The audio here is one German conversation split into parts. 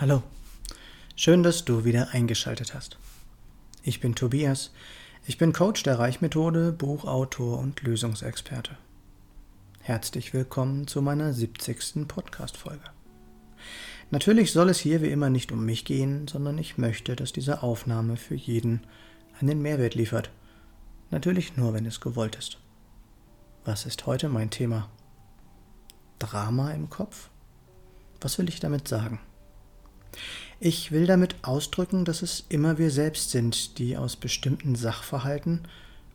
Hallo, schön, dass du wieder eingeschaltet hast. Ich bin Tobias, ich bin Coach der Reichmethode, Buchautor und Lösungsexperte. Herzlich willkommen zu meiner 70. Podcast-Folge. Natürlich soll es hier wie immer nicht um mich gehen, sondern ich möchte, dass diese Aufnahme für jeden einen Mehrwert liefert. Natürlich nur, wenn es gewollt ist. Was ist heute mein Thema? Drama im Kopf? Was will ich damit sagen? Ich will damit ausdrücken, dass es immer wir selbst sind, die aus bestimmten Sachverhalten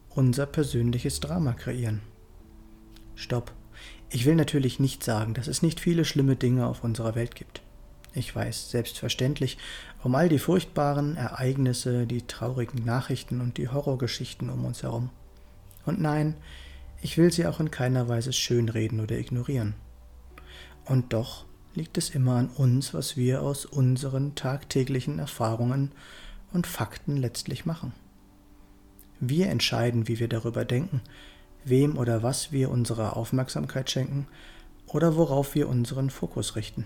unser persönliches Drama kreieren. Stopp. Ich will natürlich nicht sagen, dass es nicht viele schlimme Dinge auf unserer Welt gibt. Ich weiß selbstverständlich um all die furchtbaren Ereignisse, die traurigen Nachrichten und die Horrorgeschichten um uns herum. Und nein, ich will sie auch in keiner Weise schönreden oder ignorieren. Und doch liegt es immer an uns, was wir aus unseren tagtäglichen Erfahrungen und Fakten letztlich machen. Wir entscheiden, wie wir darüber denken, wem oder was wir unsere Aufmerksamkeit schenken oder worauf wir unseren Fokus richten.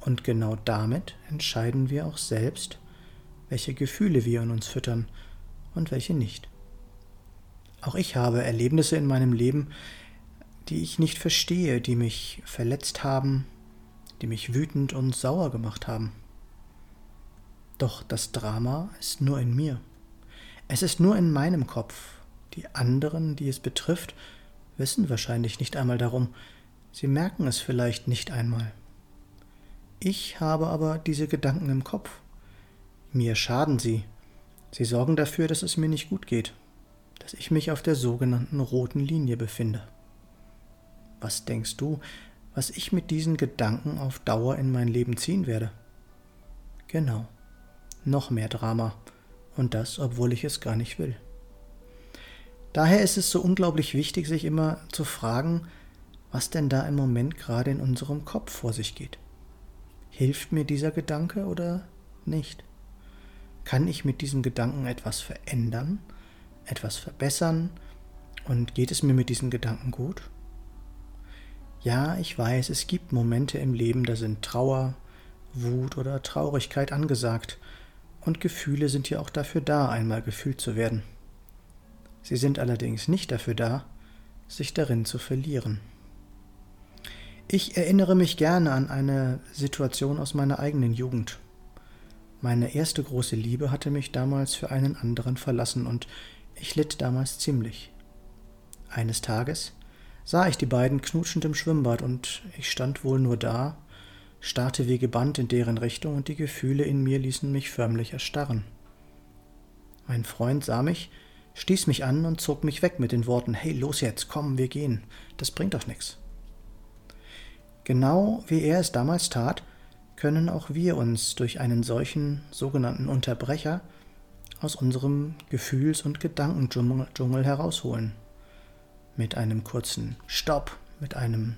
Und genau damit entscheiden wir auch selbst, welche Gefühle wir in uns füttern und welche nicht. Auch ich habe Erlebnisse in meinem Leben, die ich nicht verstehe, die mich verletzt haben, die mich wütend und sauer gemacht haben. Doch das Drama ist nur in mir. Es ist nur in meinem Kopf. Die anderen, die es betrifft, wissen wahrscheinlich nicht einmal darum. Sie merken es vielleicht nicht einmal. Ich habe aber diese Gedanken im Kopf. Mir schaden sie. Sie sorgen dafür, dass es mir nicht gut geht, dass ich mich auf der sogenannten roten Linie befinde. Was denkst du, was ich mit diesen Gedanken auf Dauer in mein Leben ziehen werde. Genau, noch mehr Drama, und das, obwohl ich es gar nicht will. Daher ist es so unglaublich wichtig, sich immer zu fragen, was denn da im Moment gerade in unserem Kopf vor sich geht. Hilft mir dieser Gedanke oder nicht? Kann ich mit diesem Gedanken etwas verändern, etwas verbessern und geht es mir mit diesen Gedanken gut? Ja, ich weiß, es gibt Momente im Leben, da sind Trauer, Wut oder Traurigkeit angesagt, und Gefühle sind ja auch dafür da, einmal gefühlt zu werden. Sie sind allerdings nicht dafür da, sich darin zu verlieren. Ich erinnere mich gerne an eine Situation aus meiner eigenen Jugend. Meine erste große Liebe hatte mich damals für einen anderen verlassen und ich litt damals ziemlich. Eines Tages sah ich die beiden knutschend im Schwimmbad und ich stand wohl nur da, starrte wie gebannt in deren Richtung und die Gefühle in mir ließen mich förmlich erstarren. Mein Freund sah mich, stieß mich an und zog mich weg mit den Worten Hey, los jetzt, komm, wir gehen, das bringt doch nichts. Genau wie er es damals tat, können auch wir uns durch einen solchen sogenannten Unterbrecher aus unserem Gefühls- und Gedankendschungel herausholen mit einem kurzen Stopp, mit einem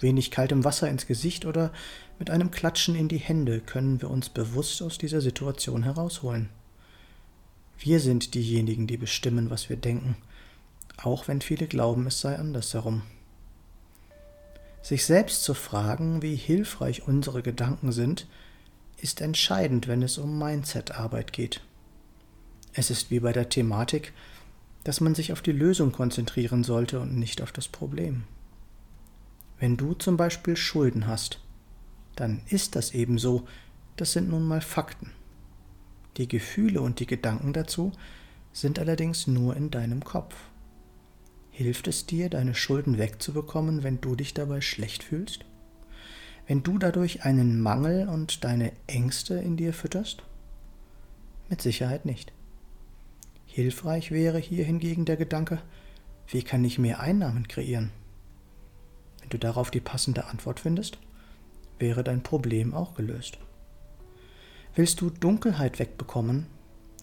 wenig kaltem Wasser ins Gesicht oder mit einem Klatschen in die Hände können wir uns bewusst aus dieser Situation herausholen. Wir sind diejenigen, die bestimmen, was wir denken, auch wenn viele glauben, es sei andersherum. Sich selbst zu fragen, wie hilfreich unsere Gedanken sind, ist entscheidend, wenn es um Mindset-Arbeit geht. Es ist wie bei der Thematik, dass man sich auf die Lösung konzentrieren sollte und nicht auf das Problem. Wenn du zum Beispiel Schulden hast, dann ist das eben so, das sind nun mal Fakten. Die Gefühle und die Gedanken dazu sind allerdings nur in deinem Kopf. Hilft es dir, deine Schulden wegzubekommen, wenn du dich dabei schlecht fühlst? Wenn du dadurch einen Mangel und deine Ängste in dir fütterst? Mit Sicherheit nicht. Hilfreich wäre hier hingegen der Gedanke, wie kann ich mehr Einnahmen kreieren? Wenn du darauf die passende Antwort findest, wäre dein Problem auch gelöst. Willst du Dunkelheit wegbekommen,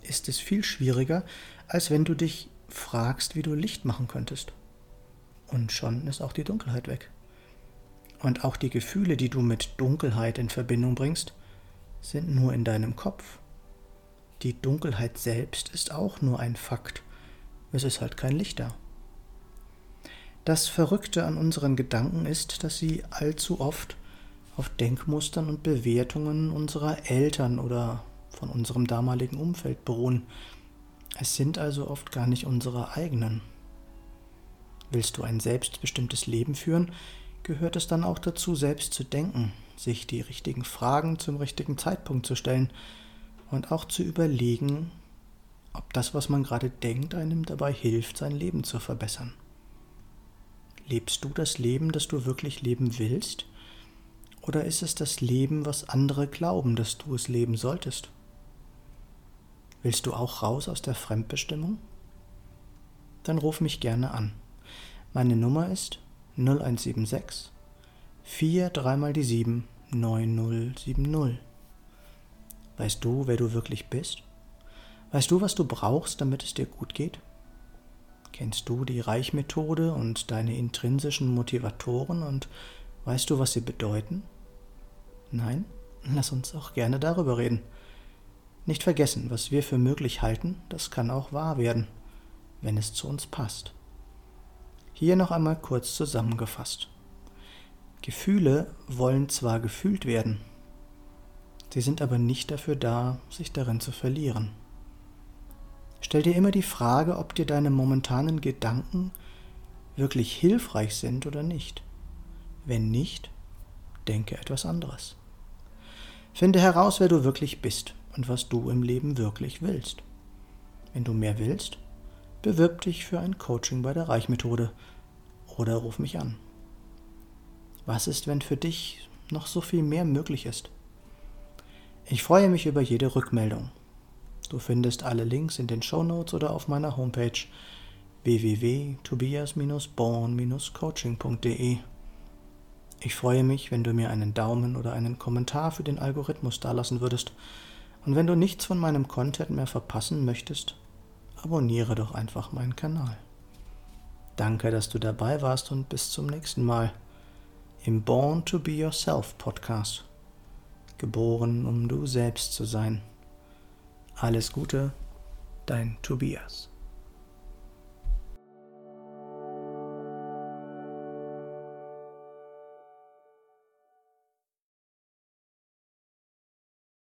ist es viel schwieriger, als wenn du dich fragst, wie du Licht machen könntest. Und schon ist auch die Dunkelheit weg. Und auch die Gefühle, die du mit Dunkelheit in Verbindung bringst, sind nur in deinem Kopf. Die Dunkelheit selbst ist auch nur ein Fakt. Es ist halt kein Licht da. Das Verrückte an unseren Gedanken ist, dass sie allzu oft auf Denkmustern und Bewertungen unserer Eltern oder von unserem damaligen Umfeld beruhen. Es sind also oft gar nicht unsere eigenen. Willst du ein selbstbestimmtes Leben führen, gehört es dann auch dazu, selbst zu denken, sich die richtigen Fragen zum richtigen Zeitpunkt zu stellen und auch zu überlegen, ob das, was man gerade denkt, einem dabei hilft, sein Leben zu verbessern. Lebst du das Leben, das du wirklich leben willst? Oder ist es das Leben, was andere glauben, dass du es leben solltest? Willst du auch raus aus der Fremdbestimmung? Dann ruf mich gerne an. Meine Nummer ist 0176 4 3 mal die 7 9070. Weißt du, wer du wirklich bist? Weißt du, was du brauchst, damit es dir gut geht? Kennst du die Reichmethode und deine intrinsischen Motivatoren und weißt du, was sie bedeuten? Nein? Lass uns auch gerne darüber reden. Nicht vergessen, was wir für möglich halten, das kann auch wahr werden, wenn es zu uns passt. Hier noch einmal kurz zusammengefasst. Gefühle wollen zwar gefühlt werden, sie sind aber nicht dafür da, sich darin zu verlieren. Stell dir immer die Frage, ob dir deine momentanen Gedanken wirklich hilfreich sind oder nicht. Wenn nicht, denke etwas anderes. Finde heraus, wer du wirklich bist und was du im Leben wirklich willst. Wenn du mehr willst, bewirb dich für ein Coaching bei der Reichmethode oder ruf mich an. Was ist, wenn für dich noch so viel mehr möglich ist? Ich freue mich über jede Rückmeldung. Du findest alle Links in den Show Notes oder auf meiner Homepage www.tobias-born-coaching.de. Ich freue mich, wenn du mir einen Daumen oder einen Kommentar für den Algorithmus dalassen würdest. Und wenn du nichts von meinem Content mehr verpassen möchtest, abonniere doch einfach meinen Kanal. Danke, dass du dabei warst und bis zum nächsten Mal im Born to Be Yourself Podcast. Geboren, um du selbst zu sein. Alles Gute, dein Tobias.